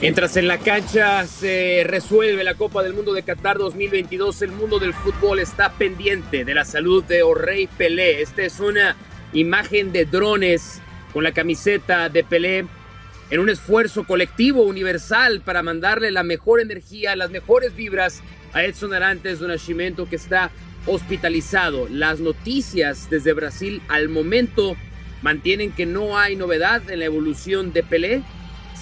Mientras en la cancha se resuelve la Copa del Mundo de Qatar 2022, el mundo del fútbol está pendiente de la salud de Orrey Pelé. Esta es una imagen de drones con la camiseta de Pelé en un esfuerzo colectivo universal para mandarle la mejor energía, las mejores vibras a Edson Arantes de Nascimento que está hospitalizado. Las noticias desde Brasil al momento mantienen que no hay novedad en la evolución de Pelé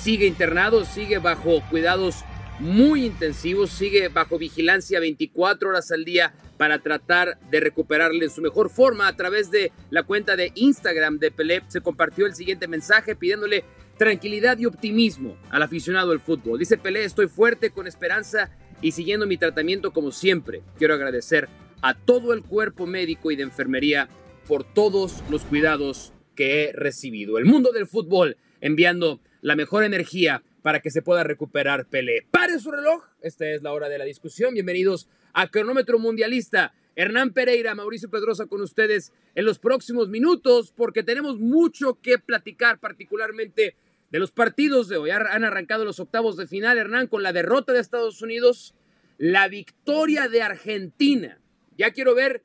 sigue internado, sigue bajo cuidados muy intensivos, sigue bajo vigilancia 24 horas al día para tratar de recuperarle en su mejor forma. A través de la cuenta de Instagram de Pelé se compartió el siguiente mensaje pidiéndole tranquilidad y optimismo al aficionado del fútbol. Dice Pelé, estoy fuerte, con esperanza y siguiendo mi tratamiento como siempre. Quiero agradecer a todo el cuerpo médico y de enfermería por todos los cuidados que he recibido. El mundo del fútbol enviando la mejor energía para que se pueda recuperar Pelé. Pare su reloj, esta es la hora de la discusión. Bienvenidos a Cronómetro Mundialista. Hernán Pereira, Mauricio Pedrosa con ustedes en los próximos minutos porque tenemos mucho que platicar, particularmente de los partidos de hoy. Han arrancado los octavos de final, Hernán, con la derrota de Estados Unidos, la victoria de Argentina. Ya quiero ver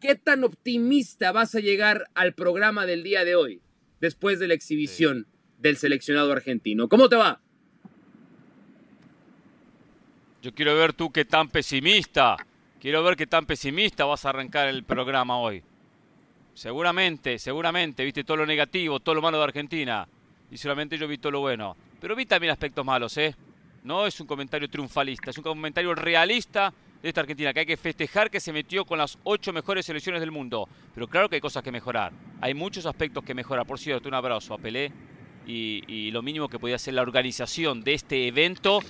qué tan optimista vas a llegar al programa del día de hoy, después de la exhibición del seleccionado argentino. ¿Cómo te va? Yo quiero ver tú qué tan pesimista, quiero ver qué tan pesimista vas a arrancar el programa hoy. Seguramente, seguramente, viste todo lo negativo, todo lo malo de Argentina. Y solamente yo vi todo lo bueno. Pero vi también aspectos malos, ¿eh? No es un comentario triunfalista, es un comentario realista de esta Argentina, que hay que festejar que se metió con las ocho mejores selecciones del mundo. Pero claro que hay cosas que mejorar. Hay muchos aspectos que mejorar. Por cierto, un abrazo a Pelé y, lo mínimo que podía hacer la organización de este evento,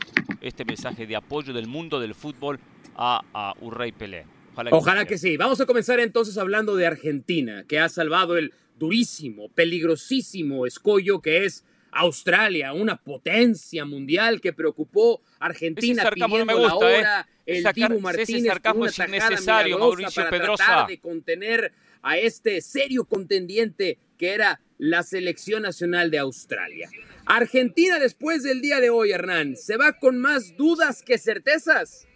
este mensaje de apoyo del mundo del fútbol a, a Urrey Pelé. Ojalá, que, sí. Vamos a comenzar entonces hablando de Argentina, que ha salvado el durísimo, peligrosísimo escollo que es Australia, una potencia mundial que preocupó a Argentina pidiendo me gusta, la hora, ¿eh? el Sacar, Martínez con una es innecesario, Mauricio para Pedrosa. tratar de contener a este serio contendiente que era la selección nacional de Australia. Argentina después del día de hoy, Hernán, ¿se va con más dudas que certezas?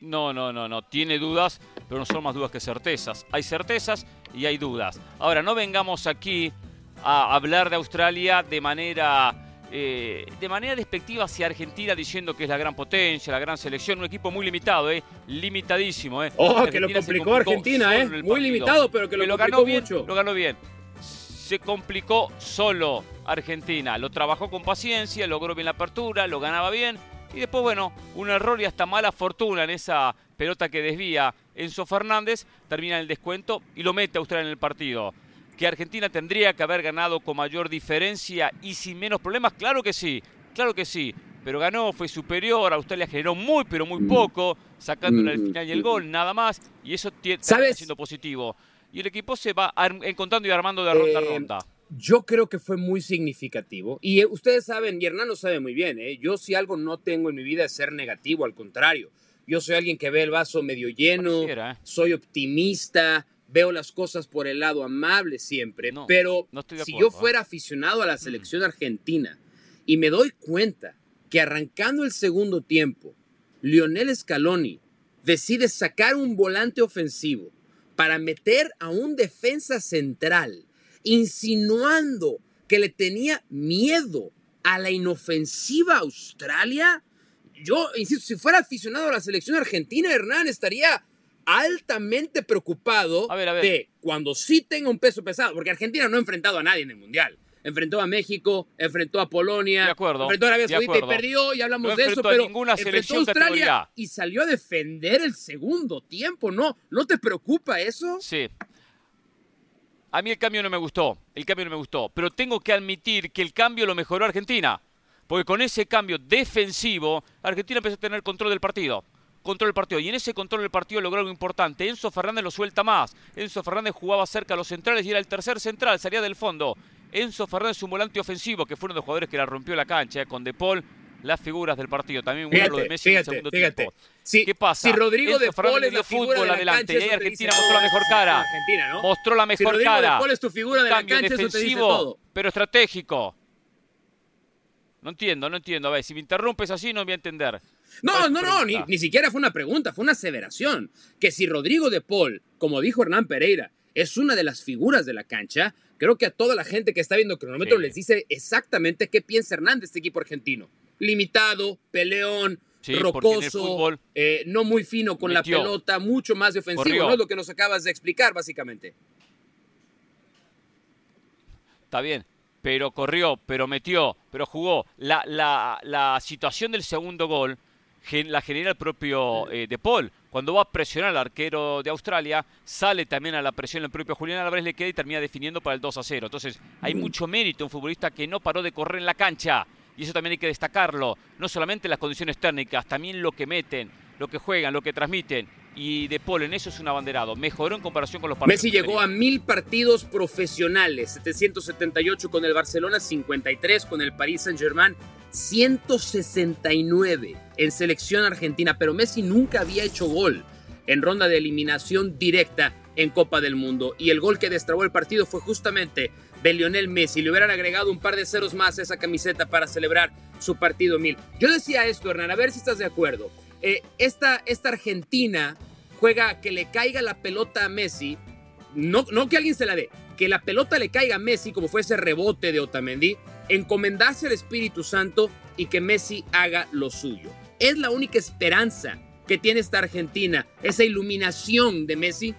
No, no, no, no. Tiene dudas, pero no son más dudas que certezas. Hay certezas y hay dudas. Ahora, no vengamos aquí a hablar de Australia de manera eh, de manera despectiva hacia Argentina diciendo que es la gran potencia, la gran selección, un equipo muy limitado, eh, limitadísimo. Eh. Oh, que lo complicó Argentina, eh, muy limitado, pero que lo, ganó bien, mucho. Lo ganó bien. Se complicó solo Argentina, lo trabajó con paciencia, logró bien la apertura, lo ganaba bien. Y después, bueno, un error y hasta mala fortuna en esa pelota que desvía Enzo Fernández, termina el descuento y lo mete a Australia en el partido que Argentina tendría que haber ganado con mayor diferencia y sin menos problemas? Claro que sí, claro que sí. Pero ganó, fue superior, Australia generó muy, pero muy poco, sacándole al final y el gol, nada más, y eso está siendo positivo. Y el equipo se va encontrando y armando de ronda a eh, ronda. Yo creo que fue muy significativo. Y eh, ustedes saben, y Hernán lo sabe muy bien, ¿eh? yo si algo no tengo en mi vida es ser negativo, al contrario. Yo soy alguien que ve el vaso medio lleno, soy optimista, veo las cosas por el lado amable siempre, pero si yo ¿eh? fuera aficionado a la mm. selección argentina y me doy cuenta que arrancando el segundo tiempo, Lionel Scaloni decide sacar un volante ofensivo para meter a un defensa central, insinuando que le tenía miedo a la inofensiva Australia, yo, insisto, si fuera aficionado a la selección argentina, Hernán estaría altamente preocupado de cuando sí tenga un peso pesado, porque Argentina no ha enfrentado a nadie en el Mundial. Enfrentó a México, enfrentó a Polonia, enfrentó a Arabia Saudita y perdió, y hablamos de eso, pero ninguna enfrentó a Australia y salió a defender el segundo tiempo, ¿no? ¿No te preocupa eso? Sí. A mí el cambio no me gustó, el cambio no me gustó, pero tengo que admitir que el cambio lo mejoró Argentina, porque con ese cambio defensivo, Argentina empezó a tener control del partido control del partido. Y en ese control del partido logró algo importante. Enzo Fernández lo suelta más. Enzo Fernández jugaba cerca a los centrales y era el tercer central, salía del fondo. Enzo Fernández, un volante ofensivo, que fue uno de los jugadores que la rompió la cancha, eh, con De Paul las figuras del partido. También bueno lo de Messi en el segundo tiempo. ¿Qué pasa? Si Rodrigo de Paul es la fútbol de la adelante cancha, y Argentina mostró la mejor cara. Argentina, ¿no? Mostró la mejor si Rodrigo cara. De Paul es tu figura de la cancha, defensivo, eso te dice todo. pero estratégico. No entiendo, no entiendo. A ver, si me interrumpes así no voy a entender. No, no, no, ni, ni, siquiera fue una pregunta, fue una aseveración. Que si Rodrigo de Paul, como dijo Hernán Pereira, es una de las figuras de la cancha, creo que a toda la gente que está viendo cronómetro sí. les dice exactamente qué piensa Hernán de este equipo argentino. Limitado, peleón, sí, rocoso, eh, no muy fino con metió. la pelota, mucho más de ofensivo, Corrió. ¿no? Es lo que nos acabas de explicar, básicamente. Está bien, pero corrió, pero metió, pero jugó. La, la, la situación del segundo gol la genera el propio eh, De Paul. Cuando va a presionar al arquero de Australia, sale también a la presión el propio Julián Álvarez, le queda y termina definiendo para el 2 a 0. Entonces, hay mucho mérito en un futbolista que no paró de correr en la cancha. Y eso también hay que destacarlo. No solamente las condiciones técnicas, también lo que meten, lo que juegan, lo que transmiten. Y De Paul en eso es un abanderado. Mejoró en comparación con los partidos. Messi llegó a mil partidos profesionales, 778 con el Barcelona, 53 con el Paris Saint-Germain, 169 en selección argentina, pero Messi nunca había hecho gol en ronda de eliminación directa en Copa del Mundo. Y el gol que destrabó el partido fue justamente de Lionel Messi. Le hubieran agregado un par de ceros más a esa camiseta para celebrar su partido mil. Yo decía esto, Hernán, a ver si estás de acuerdo. Eh, esta, esta Argentina juega que le caiga la pelota a Messi, no, no que alguien se la dé, que la pelota le caiga a Messi, como fue ese rebote de Otamendi, encomendarse al Espíritu Santo y que Messi haga lo suyo. Es la única esperanza que tiene esta Argentina, esa iluminación de Messi.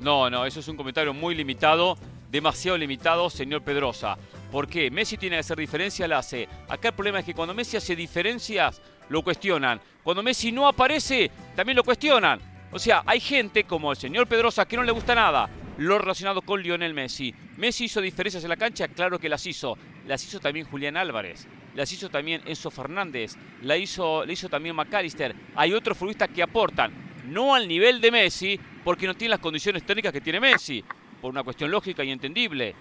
No, no, eso es un comentario muy limitado, demasiado limitado, señor Pedrosa. ¿Por qué? Messi tiene que hacer diferencia, la hace. Acá el problema es que cuando Messi hace diferencias, lo cuestionan. Cuando Messi no aparece, también lo cuestionan. O sea, hay gente como el señor Pedrosa que no le gusta nada lo relacionado con Lionel Messi. Messi hizo diferencias en la cancha, claro que las hizo. Las hizo también Julián Álvarez, las hizo también Enzo Fernández, la hizo, la hizo también McAllister. Hay otros futbolistas que aportan, no al nivel de Messi, porque no tienen las condiciones técnicas que tiene Messi, por una cuestión lógica y entendible.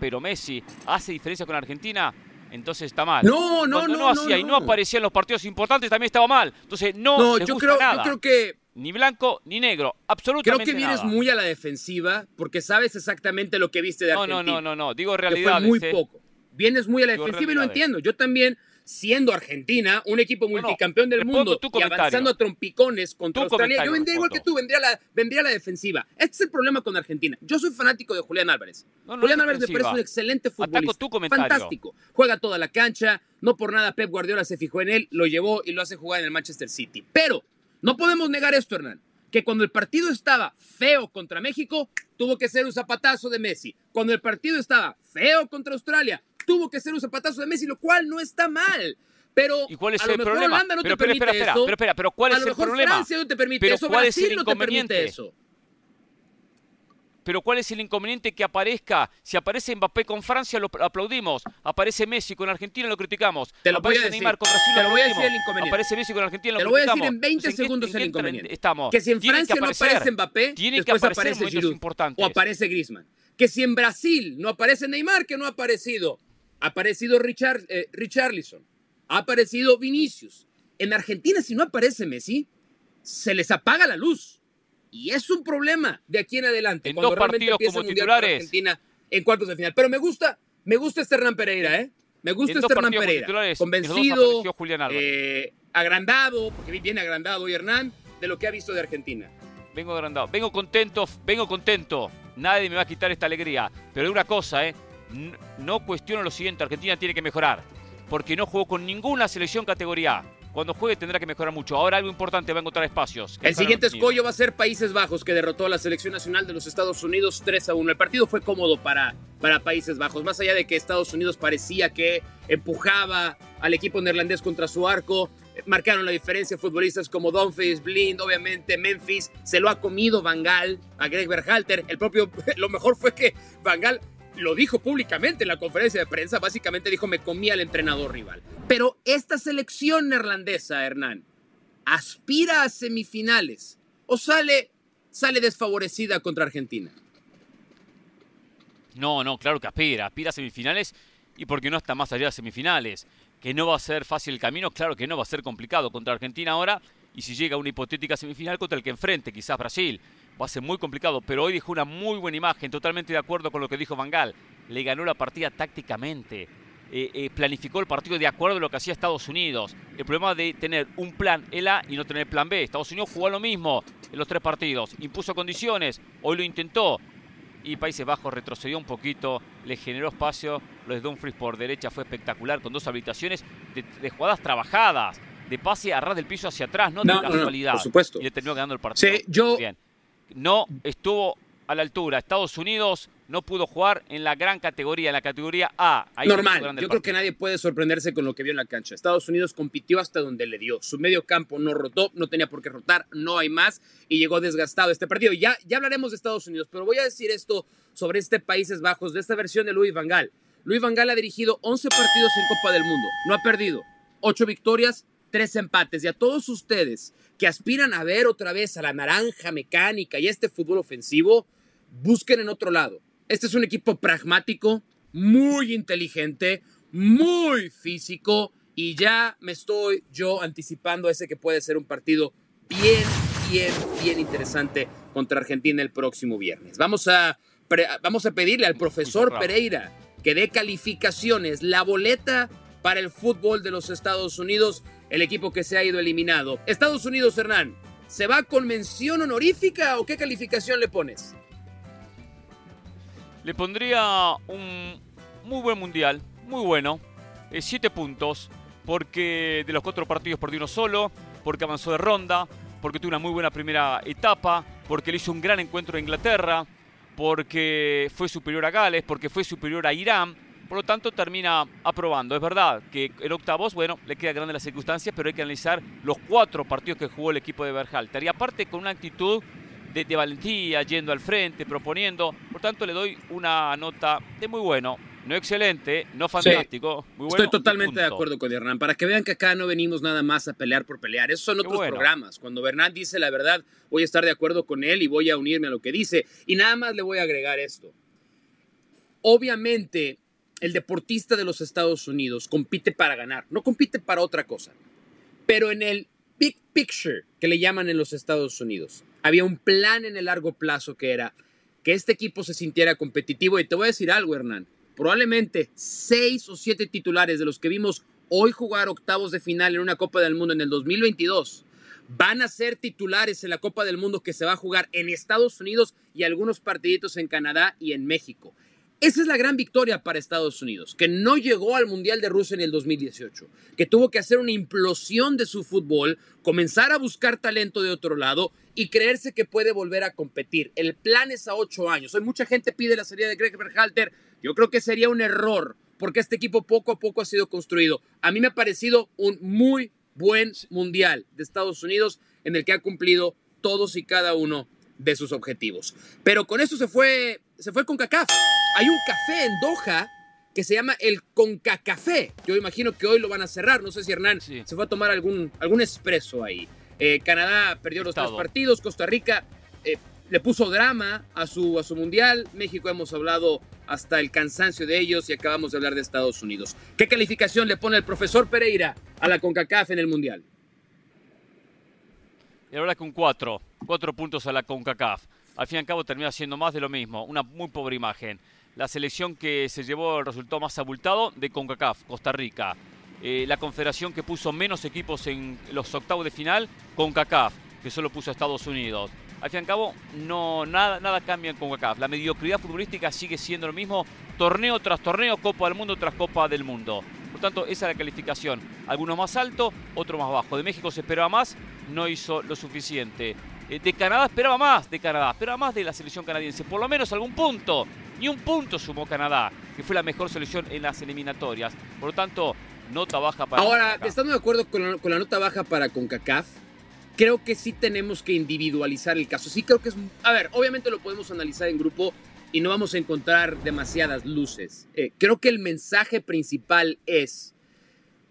Pero Messi hace diferencia con Argentina, entonces está mal. No, no, Cuando no, hacía no, y no no. aparecía en los partidos importantes también estaba mal. Entonces no, No, les yo gusta creo, nada. yo creo que Ni blanco ni negro, creo absolutamente que vienes nada. muy a la defensiva porque sabes exactamente lo que viste de No, Argentina. no, no, no, no, digo que fue realidad. muy poco. Vienes muy a la Digo defensiva y lo realidades. entiendo. Yo también, siendo Argentina, un equipo multicampeón del mundo y avanzando a trompicones contra Australia, yo vendría igual que tú, vendría a, la, vendría la defensiva. Este es el problema con Argentina. Yo soy fanático de Julián Álvarez. No, no Julián Álvarez me parece un excelente futbolista. tu. Fantástico. Juega toda la cancha. No por nada Pep Guardiola se fijó en él, lo llevó y lo hace jugar en el Manchester City. Pero no podemos negar esto, Hernán. Que cuando el partido estaba feo contra México, tuvo que ser un zapatazo de Messi. Cuando el partido estaba feo contra Australia, tuvo que ser un zapatazo de Messi, lo cual no está mal. Pero ¿Y cuál es a lo el mejor problema? Holanda no pero, te pero, permite espera, espera, eso. pero, espera, pero ¿cuál a es lo el problema? Francia no te permite Pero eso, ¿cuál es Brasil el no te permite inconveniente? eso. Pero ¿cuál es el inconveniente que aparezca? Si aparece Mbappé con Francia, lo aplaudimos. Aparece Messi con Argentina, lo criticamos. Te lo voy a aparece decir. Neymar con Brasil, Te lo voy a decir el inconveniente. Aparece Messi con Argentina, lo Te lo voy a decir en 20 Entonces, ¿en qué- segundos el inconveniente. Estamos. Que si en Tiene Francia no aparece Mbappé, Tiene que aparecer aparece Giroud importantes. o aparece Griezmann. Que si en Brasil no aparece Neymar, que no ha aparecido. Ha aparecido Richard, eh, Richarlison. Ha aparecido Vinicius. En Argentina, si no aparece Messi, se les apaga la luz. Y es un problema de aquí en adelante. En cuando dos realmente partidos como titulares. Argentina en cuartos de final. Pero me gusta, me gusta este Hernán Pereira, ¿eh? Me gusta este Hernán Pereira. Convencido, eh, agrandado, porque viene agrandado hoy Hernán, de lo que ha visto de Argentina. Vengo agrandado. Vengo contento, vengo contento. Nadie me va a quitar esta alegría. Pero hay una cosa, ¿eh? No cuestiono lo siguiente. Argentina tiene que mejorar. Porque no jugó con ninguna selección categoría A. Cuando juegue tendrá que mejorar mucho. Ahora algo importante va a encontrar espacios. El siguiente escollo va a ser Países Bajos, que derrotó a la selección nacional de los Estados Unidos 3 a 1. El partido fue cómodo para, para Países Bajos, más allá de que Estados Unidos parecía que empujaba al equipo neerlandés contra su arco. eh, Marcaron la diferencia futbolistas como Dumfries, Blind, obviamente Memphis. Se lo ha comido Van Gaal a Greg Berhalter. El propio, lo mejor fue que Van Gaal lo dijo públicamente en la conferencia de prensa. Básicamente dijo, me comí al entrenador rival. Pero esta selección neerlandesa, Hernán, aspira a semifinales o sale, sale desfavorecida contra Argentina. No, no, claro que aspira. Aspira a semifinales y porque no está más allá de semifinales. Que no va a ser fácil el camino, claro que no va a ser complicado contra Argentina ahora y si llega a una hipotética semifinal contra el que enfrente, quizás Brasil. Va a ser muy complicado, pero hoy dijo una muy buena imagen, totalmente de acuerdo con lo que dijo Vangal. Le ganó la partida tácticamente. Eh, eh, planificó el partido de acuerdo a lo que hacía Estados Unidos. El problema de tener un plan el A y no tener plan B. Estados Unidos jugó lo mismo en los tres partidos. Impuso condiciones, hoy lo intentó. Y Países Bajos retrocedió un poquito, le generó espacio. Lo de Dumfries por derecha fue espectacular con dos habilitaciones de jugadas trabajadas de pase a ras del piso hacia atrás, no, de casualidad. por supuesto. Y le terminó ganando el partido. Sí, yo... Bien. No estuvo a la altura. Estados Unidos no pudo jugar en la gran categoría, en la categoría A. Normal, yo creo que nadie puede sorprenderse con lo que vio en la cancha. Estados Unidos compitió hasta donde le dio. Su medio campo no rotó, no tenía por qué rotar, no hay más y llegó desgastado este partido. Ya, ya hablaremos de Estados Unidos, pero voy a decir esto sobre este Países Bajos, de esta versión de Luis Vangal. Luis Vangal ha dirigido 11 partidos en Copa del Mundo, no ha perdido, 8 victorias, tres empates. Y a todos ustedes que aspiran a ver otra vez a la naranja mecánica y este fútbol ofensivo, busquen en otro lado. Este es un equipo pragmático, muy inteligente, muy físico y ya me estoy yo anticipando a ese que puede ser un partido bien, bien, bien interesante contra Argentina el próximo viernes. Vamos a, vamos a pedirle al profesor Pereira que dé calificaciones, la boleta para el fútbol de los Estados Unidos el equipo que se ha ido eliminado. Estados Unidos, Hernán, ¿se va con mención honorífica o qué calificación le pones? Le pondría un muy buen mundial, muy bueno, eh, siete puntos, porque de los cuatro partidos perdió uno solo, porque avanzó de ronda, porque tuvo una muy buena primera etapa, porque le hizo un gran encuentro a Inglaterra, porque fue superior a Gales, porque fue superior a Irán, por lo tanto, termina aprobando. Es verdad que en octavos, bueno, le queda grande las circunstancias, pero hay que analizar los cuatro partidos que jugó el equipo de Berhalter. Y aparte, con una actitud de, valentía, yendo al frente, proponiendo. Por tanto, le doy una nota de muy bueno. No excelente, no fantástico, muy bueno. Estoy totalmente de acuerdo con Hernán. Para que vean que acá no venimos nada más a pelear por pelear. Esos son otros programas. Cuando Hernán dice la verdad, voy a estar de acuerdo con él y voy a unirme a lo que dice. Y nada más le voy a agregar esto. Obviamente, el deportista de los Estados Unidos compite para ganar, no compite para otra cosa. Pero en el big picture que le llaman en los Estados Unidos, había un plan en el largo plazo que era que este equipo se sintiera competitivo. Y te voy a decir algo, Hernán. Probablemente seis o siete titulares de los que vimos hoy jugar octavos de final en una Copa del Mundo en el 2022 van a ser titulares en la Copa del Mundo que se va a jugar en Estados Unidos y algunos partiditos en Canadá y en México. Esa es la gran victoria para Estados Unidos, que no llegó al Mundial de Rusia en el 2018, que tuvo que hacer una implosión de su fútbol, comenzar a buscar talento de otro lado y creerse que puede volver a competir. El plan es a ocho años. Hoy mucha gente pide la salida de Greg Berhalter. Yo creo que sería un error, porque este equipo poco a poco ha sido construido. A mí me ha parecido un muy buen Mundial de Estados Unidos en el que ha cumplido todos y cada uno de sus objetivos. Pero con esto se fue, se fue con CACAF. Hay un café en Doha que se llama el Concacafé. Yo imagino que hoy lo van a cerrar. No sé si Hernán se fue a tomar algún, algún expreso ahí. Eh, Canadá perdió los tres partidos. Costa Rica eh, le puso drama a su, a su mundial. México hemos hablado hasta el cansancio de ellos y acabamos de hablar de Estados Unidos. ¿Qué calificación le pone el profesor Pereira a la CONCACAF en el mundial? Y ahora con cuatro, cuatro puntos a la CONCACAF. Al fin y al cabo termina siendo más de lo mismo, una muy pobre imagen. La selección que se llevó el resultado más abultado de CONCACAF, Costa Rica. Eh, la confederación que puso menos equipos en los octavos de final, CONCACAF, que solo puso a Estados Unidos. Al fin y al cabo, no, nada, nada cambia en CONCACAF. La mediocridad futbolística sigue siendo lo mismo, torneo tras torneo, Copa del Mundo tras Copa del Mundo. Por tanto, esa es la calificación. Algunos más alto, otro más bajo. De México se esperaba más, no hizo lo suficiente. Eh, de Canadá esperaba más, de Canadá, esperaba más de la selección canadiense, por lo menos algún punto. Ni un punto sumó Canadá, que fue la mejor selección en las eliminatorias. Por lo tanto, nota baja para. Ahora, estando de acuerdo con la, nota baja para CONCACAF, creo que sí tenemos que individualizar el caso. Sí creo que es... A ver, obviamente lo podemos analizar en grupo y no vamos a encontrar demasiadas luces. Eh, creo que el mensaje principal es,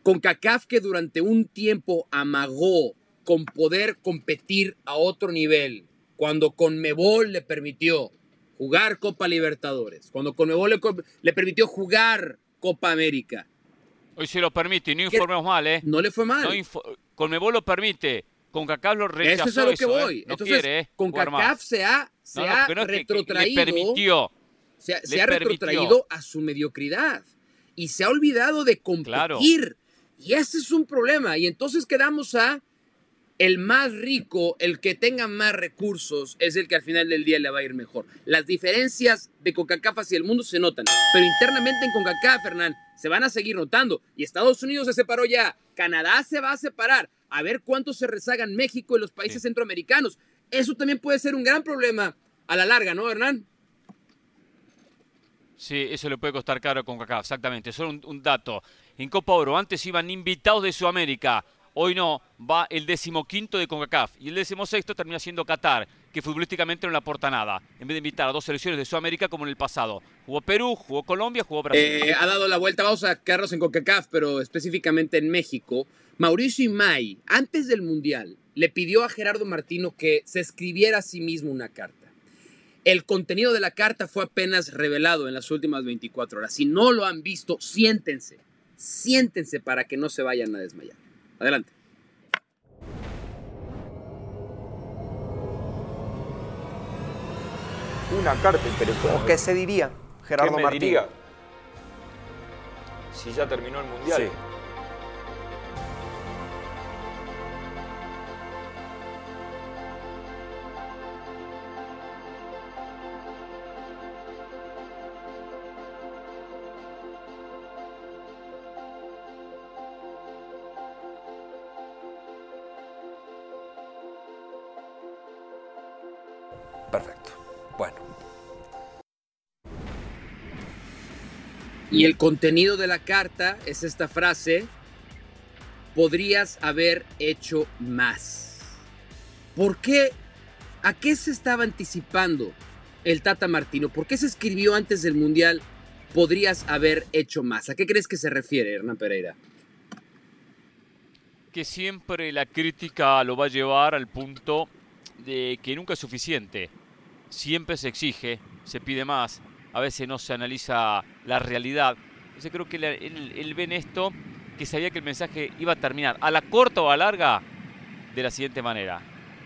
CONCACAF que durante un tiempo amagó con poder competir a otro nivel, cuando Conmebol le permitió jugar Copa Libertadores, cuando Conmebol le, le permitió jugar Copa América. Hoy se lo permite, y no informemos mal, ¿eh? No le fue mal. No Conmebol lo permite. Con CACAF lo rechazó. Eso es a lo que ¿eh? voy. Entonces, ¿eh? con CACAF se ha, se ha retrotraído. le permitió. Se, ha retrotraído a su mediocridad. Y se ha olvidado de competir. Y ese es un problema. Y entonces quedamos a el más rico, el que tenga más recursos, es el que al final del día le va a ir mejor. Las diferencias de CONCACAF hacia el mundo se notan, pero internamente en CONCACAF, Fernán, se van a seguir notando. Y Estados Unidos se separó ya, Canadá se va a separar, a ver cuánto se rezagan México y los países centroamericanos. Eso también puede ser un gran problema a la larga, ¿no, Hernán? Sí, eso le puede costar caro con CONCACAF, exactamente. Solo un, un dato. En Copa Oro antes iban invitados de Sudamérica Hoy no, va el decimoquinto de CONCACAF y el decimosexto termina siendo Qatar, que futbolísticamente no le aporta nada, en vez de invitar a dos selecciones de Sudamérica como en el pasado. Jugó Perú, jugó Colombia, jugó Brasil. Eh, ha dado la vuelta, vamos a quedarnos en CONCACAF, pero específicamente en México. Mauricio Imay, antes del Mundial, le pidió a Gerardo Martino que se escribiera a sí mismo una carta. El contenido de la carta fue apenas revelado en las últimas 24 horas. Si no lo han visto, siéntense, siéntense para que no se vayan a desmayar. Adelante. Una carta interesante. ¿Qué se diría, Gerardo ¿Qué me Diría? Si ya terminó el Mundial. Sí. Y el contenido de la carta es esta frase, podrías haber hecho más. ¿Por qué? ¿A qué se estaba anticipando el Tata Martino? ¿Por qué se escribió antes del Mundial, podrías haber hecho más? ¿A qué crees que se refiere, Hernán Pereira? Que siempre la crítica lo va a llevar al punto de que nunca es suficiente siempre se exige, se pide más, a veces no se analiza la realidad. Yo creo que él, ve en esto que sabía que el mensaje iba a terminar a la corta o a la larga de la siguiente manera.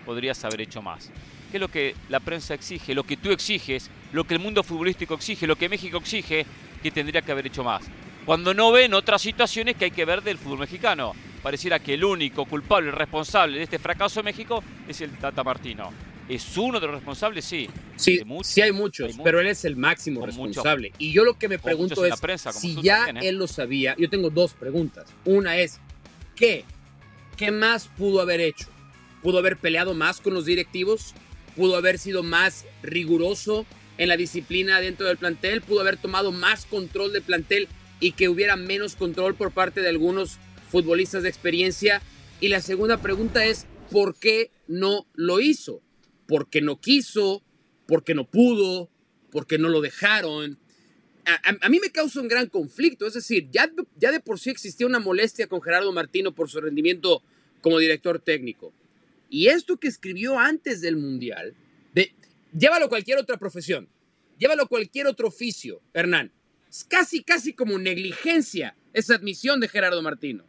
Podrías haber hecho más. ¿Qué es lo que la prensa exige? Lo que tú exiges, lo que el mundo futbolístico exige, lo que México exige, que tendría que haber hecho más. Cuando no ven otras situaciones que hay que ver del fútbol mexicano. Pareciera que el único culpable responsable de este fracaso de México es el Tata Martino. ¿Es uno de los responsables? Sí. Sí, sí hay muchos, pero él es el máximo responsable. y yo lo que me pregunto es, si ya ¿eh? él lo sabía, yo tengo dos preguntas. Una es, ¿qué? ¿Qué más pudo haber hecho? ¿Pudo haber peleado más con los directivos? ¿Pudo haber sido más riguroso en la disciplina dentro del plantel? ¿Pudo haber tomado más control del plantel y que hubiera menos control por parte de algunos futbolistas de experiencia? Y la segunda pregunta es, ¿por qué no lo hizo? Porque no quiso, porque no pudo, porque no lo dejaron. A, mí me causa un gran conflicto, es decir, ya, de por sí existía una molestia con Gerardo Martino por su rendimiento como director técnico. Y esto que escribió antes del Mundial, de, llévalo a cualquier otra profesión, llévalo a cualquier otro oficio, Hernán. Es casi, casi como negligencia esa admisión de Gerardo Martino.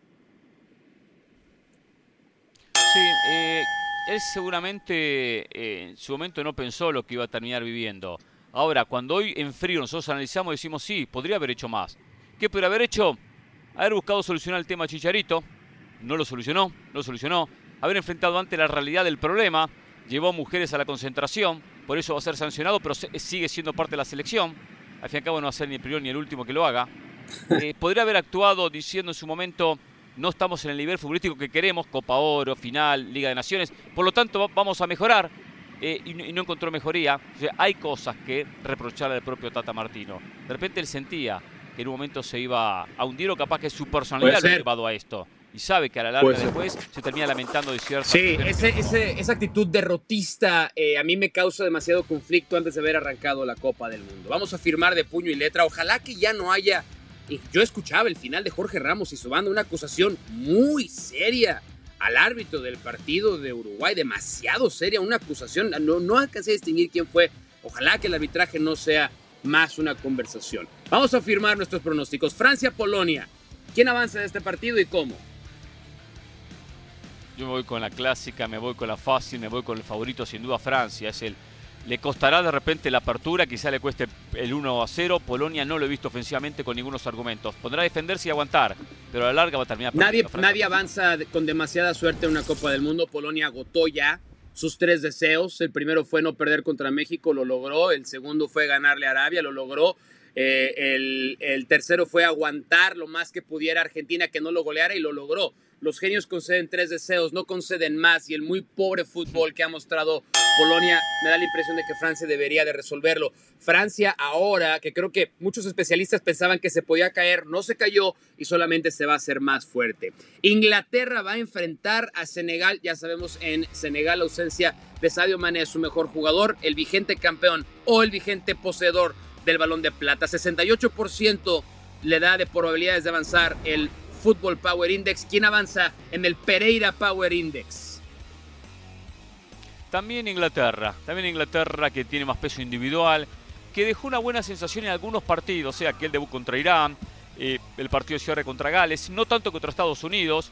Sí, eh, él seguramente eh, en su momento no pensó lo que iba a terminar viviendo. Ahora, cuando hoy en frío nosotros analizamos, decimos, sí, podría haber hecho más. ¿Qué podría haber hecho? Haber buscado solucionar el tema Chicharito, no lo solucionó, no lo solucionó. Haber enfrentado ante la realidad del problema, llevó a mujeres a la concentración, por eso va a ser sancionado, pero sigue siendo parte de la selección. Al fin y al cabo no va a ser ni el primero ni el último que lo haga. Eh, podría haber actuado diciendo en su momento, no estamos en el nivel futbolístico que queremos, Copa Oro, final, Liga de Naciones, por lo tanto vamos a mejorar eh, y, no encontró mejoría. hay cosas que reprocharle al propio Tata Martino. De repente él sentía que en un momento se iba a hundir o capaz que su personalidad lo ha llevado a esto. Y sabe que a la larga después se termina lamentando de cierta... Sí, esa actitud derrotista eh, a mí me causa demasiado conflicto antes de haber arrancado la Copa del Mundo. Vamos a firmar de puño y letra. Ojalá que ya no haya yo escuchaba el final de Jorge Ramos y su banda una acusación muy seria al árbitro del partido de Uruguay, demasiado seria, una acusación, no, no alcancé a distinguir quién fue. Ojalá que el arbitraje no sea más una conversación. Vamos a firmar nuestros pronósticos. Francia-Polonia. ¿Quién avanza de este partido y cómo? Yo me voy con la clásica, me voy con la fácil, me voy con el favorito sin duda Francia. Es el, le costará de repente la apertura, quizá le cueste el 1 a 0. Polonia no lo he visto ofensivamente con ningunos argumentos. Podrá defenderse y aguantar, pero a la larga va a terminar. Nadie, nadie avanza con demasiada suerte en una Copa del Mundo. Polonia agotó ya sus tres deseos. El primero fue no perder contra México, lo logró. El segundo fue ganarle a Arabia, lo logró. Eh, el, tercero fue aguantar lo más que pudiera Argentina que no lo goleara y lo logró. Los genios conceden tres deseos, no conceden más y el muy pobre fútbol que ha mostrado Polonia me da la impresión de que Francia debería de resolverlo. Francia ahora, que creo que muchos especialistas pensaban que se podía caer, no se cayó y solamente se va a hacer más fuerte. Inglaterra va a enfrentar a Senegal, ya sabemos en Senegal la ausencia de Sadio Mané, su mejor jugador, el vigente campeón o el vigente poseedor del balón de plata. 68% le da de probabilidades de avanzar el Football Power Index. ¿Quién avanza en el Pereira Power Index? También Inglaterra, también Inglaterra que tiene más peso individual, que dejó una buena sensación en algunos partidos, sea aquel debut contra Irán, eh, el partido de cierre contra Gales, no tanto contra Estados Unidos,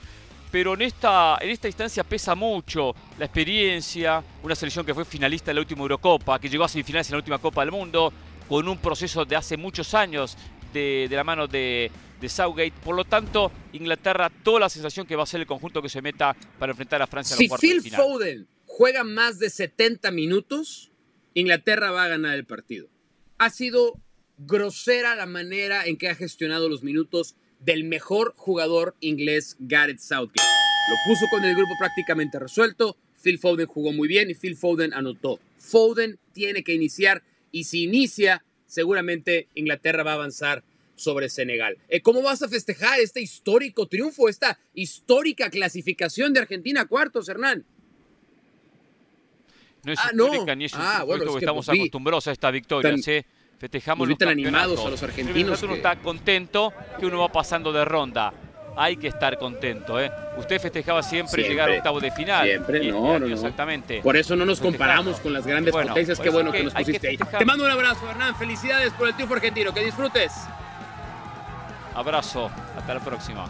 pero en esta, en esta instancia pesa mucho la experiencia, una selección que fue finalista en la última Eurocopa, que llegó a semifinales en la última Copa del Mundo, con un proceso de hace muchos años de, de la mano de, de Southgate. Por lo tanto, Inglaterra, toda la sensación que va a ser el conjunto que se meta para enfrentar a Francia si en los Phil final. Foden juega más de 70 minutos, Inglaterra va a ganar el partido. Ha sido grosera la manera en que ha gestionado los minutos del mejor jugador inglés, Gareth Southgate. Lo puso con el grupo prácticamente resuelto. Phil Foden jugó muy bien y Phil Foden anotó. Foden tiene que iniciar y si inicia, seguramente Inglaterra va a avanzar sobre Senegal. Eh, ¿Cómo vas a festejar este histórico triunfo, esta histórica clasificación de Argentina a cuartos, Hernán? No es Ah, no. histórica ni es Ah, bueno, es que estamos acostumbrados a esta victoria. tan- ¿sí? Festejamos los tan animados a los argentinos uno está contento que uno va pasando de ronda. Hay que estar contento, ¿eh? Usted festejaba siempre, Siempre. llegar a octavo de final. Siempre, no, no. Exactamente. Por eso no nos comparamos con las grandes Bueno, potencias. Qué eso bueno que, que nos que pusiste ahí. Te mando un abrazo, Hernán. Felicidades por el triunfo argentino. Que disfrutes. Abrazo. Hasta la próxima.